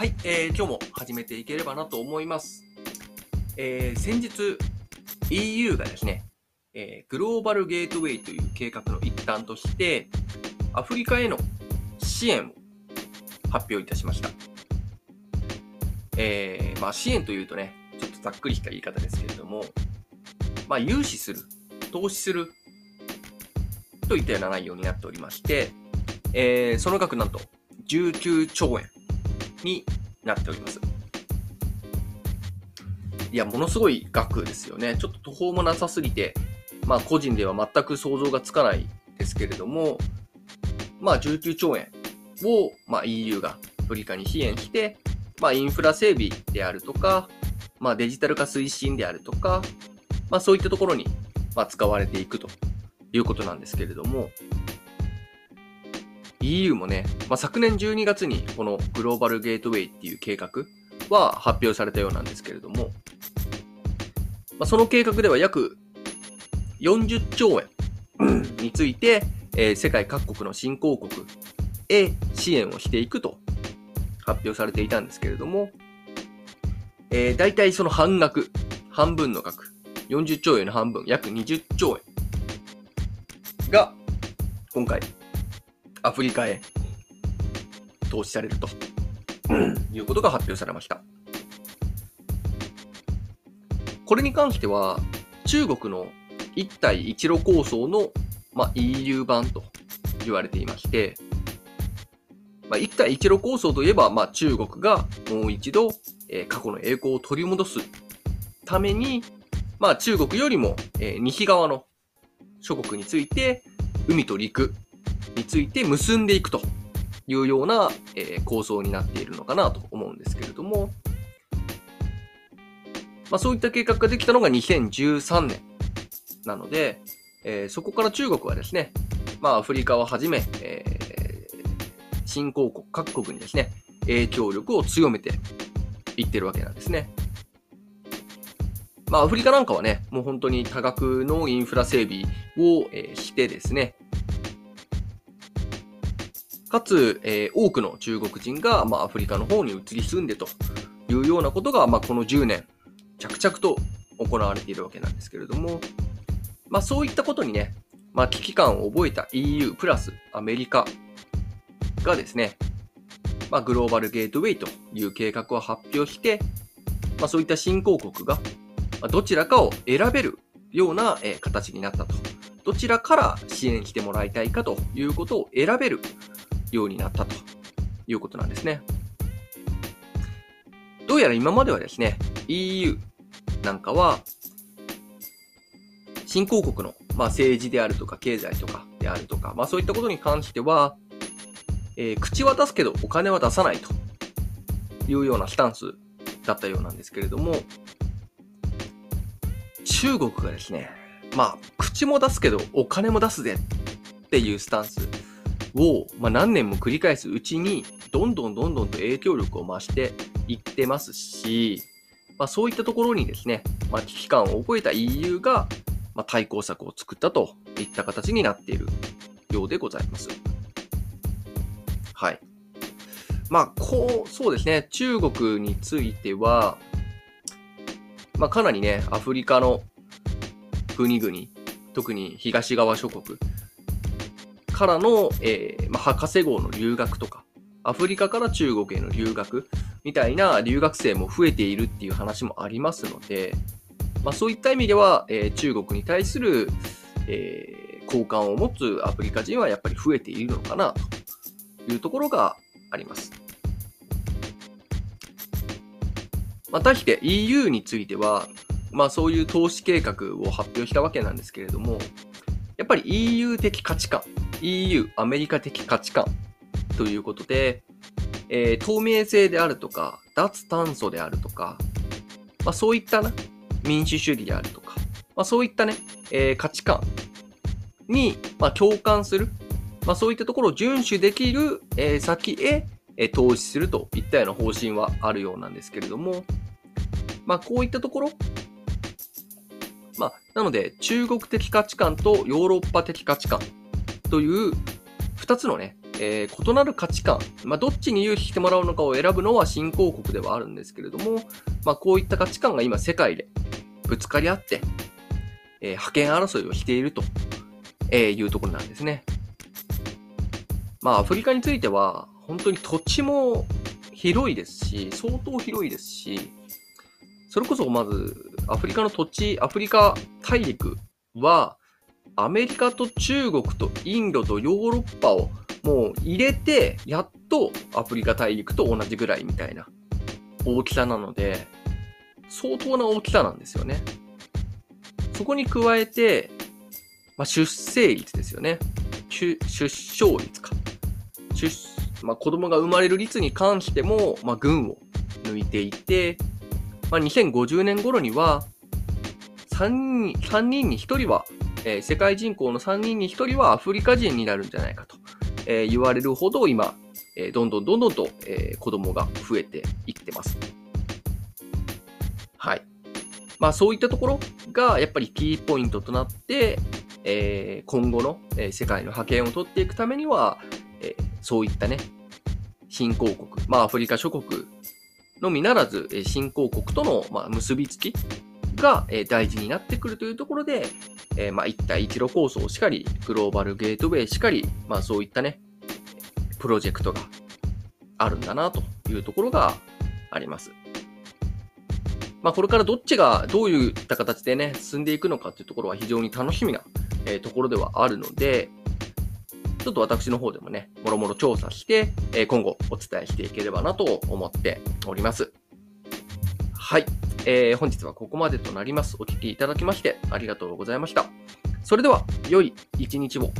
はい、えー、今日も始めていければなと思います。えー、先日 EU がですね、えー、グローバルゲートウェイという計画の一端として、アフリカへの支援を発表いたしました。えー、まあ支援というとね、ちょっとざっくりした言い方ですけれども、まあ融資する、投資するといったような内容になっておりまして、えー、その額なんと19兆円になっております。いや、ものすごい額ですよね。ちょっと途方もなさすぎて、まあ個人では全く想像がつかないですけれども、まあ19兆円を、まあ、EU がアフリカに支援して、まあインフラ整備であるとか、まあデジタル化推進であるとか、まあそういったところに、まあ、使われていくということなんですけれども、EU もね、まあ、昨年12月にこのグローバルゲートウェイっていう計画は発表されたようなんですけれども、まあ、その計画では約40兆円について、えー、世界各国の新興国へ支援をしていくと発表されていたんですけれども、えー、大体その半額、半分の額、40兆円の半分、約20兆円が今回アフリカへ投資されるということが発表されました。これに関しては、中国の一帯一路構想の、まあ、EU 版と言われていまして、まあ、一帯一路構想といえば、まあ、中国がもう一度、えー、過去の栄光を取り戻すために、まあ、中国よりも、えー、西側の諸国について、海と陸、について結んでいくというような、えー、構想になっているのかなと思うんですけれども、まあ、そういった計画ができたのが2013年なので、えー、そこから中国はですね、まあ、アフリカをはじめ、えー、新興国各国にですね、影響力を強めていってるわけなんですね。まあ、アフリカなんかはね、もう本当に多額のインフラ整備を、え、してですね、かつ、えー、多くの中国人が、まあ、アフリカの方に移り住んでというようなことが、まあ、この10年、着々と行われているわけなんですけれども、まあ、そういったことにね、まあ、危機感を覚えた EU プラスアメリカがですね、まあ、グローバルゲートウェイという計画を発表して、まあ、そういった新興国が、まどちらかを選べるような、え形になったと。どちらから支援してもらいたいかということを選べるようになったということなんですね。どうやら今まではですね、EU なんかは、新興国の、まあ、政治であるとか経済とかであるとか、まあそういったことに関しては、えー、口は出すけどお金は出さないというようなスタンスだったようなんですけれども、中国がですね、まあ、口も出すけどお金も出すぜっていうスタンスを、まあ、何年も繰り返すうちに、どんどんどんどんと影響力を増していってますし、まあ、そういったところにですね、まあ、危機感を覚えた EU が、まあ、対抗策を作ったといった形になっているようでございます。はい。まあ、こう、そうですね、中国については、まあ、かなりね、アフリカの国々、特に東側諸国、からの、えー、まあ、博士号の留学とか、アフリカから中国への留学みたいな留学生も増えているっていう話もありますので、まあ、そういった意味では、えー、中国に対する、えー、好感を持つアフリカ人はやっぱり増えているのかなというところがあります。まあ、対して EU については、まあそういう投資計画を発表したわけなんですけれども、やっぱり EU 的価値観 EU、アメリカ的価値観ということで、えー、透明性であるとか、脱炭素であるとか、まあ、そういったな、民主主義であるとか、まあ、そういったね、えー、価値観に、まあ、共感する、まあ、そういったところを遵守できる、えー、先へ、えー、投資するといったような方針はあるようなんですけれども、まあ、こういったところ、まあ、なので、中国的価値観とヨーロッパ的価値観という2つのね、えー、異なる価値観、まあ、どっちに融資してもらうのかを選ぶのは新興国ではあるんですけれども、まあ、こういった価値観が今世界でぶつかり合って、えー、覇権争いをしていると、えいうところなんですね。まあ、アフリカについては、本当に土地も広いですし、相当広いですし、それこそまず、アフリカの土地、アフリカ大陸は、アメリカと中国とインドとヨーロッパをもう入れて、やっとアフリカ大陸と同じぐらいみたいな大きさなので、相当な大きさなんですよね。そこに加えて、まあ、出生率ですよね。出生率か。出、まあ、子供が生まれる率に関しても、まあ、群を抜いていて、まあ、2050年頃には3人、3人に1人は、えー、世界人口の3人に1人はアフリカ人になるんじゃないかと。えー、言われるほど今、えー、どんどんどんどんと、えー、子供が増えていってます。はい。まあそういったところがやっぱりキーポイントとなって、えー、今後の、えー、世界の覇権を取っていくためには、えー、そういったね、新興国、まあアフリカ諸国のみならず、え新興国との、まあ、結びつきが、え大事になってくるというところで、えー、まあ、一帯一路構想しかり、グローバルゲートウェイしかり、まあ、そういったね、プロジェクトがあるんだなというところがあります。まあ、これからどっちがどういった形でね、進んでいくのかっていうところは非常に楽しみな、えー、ところではあるので、ちょっと私の方でもね、もろもろ調査して、え、今後お伝えしていければなと思っております。はい。えー、本日はここまでとなります。お聴きいただきましてありがとうございました。それでは、良い一日を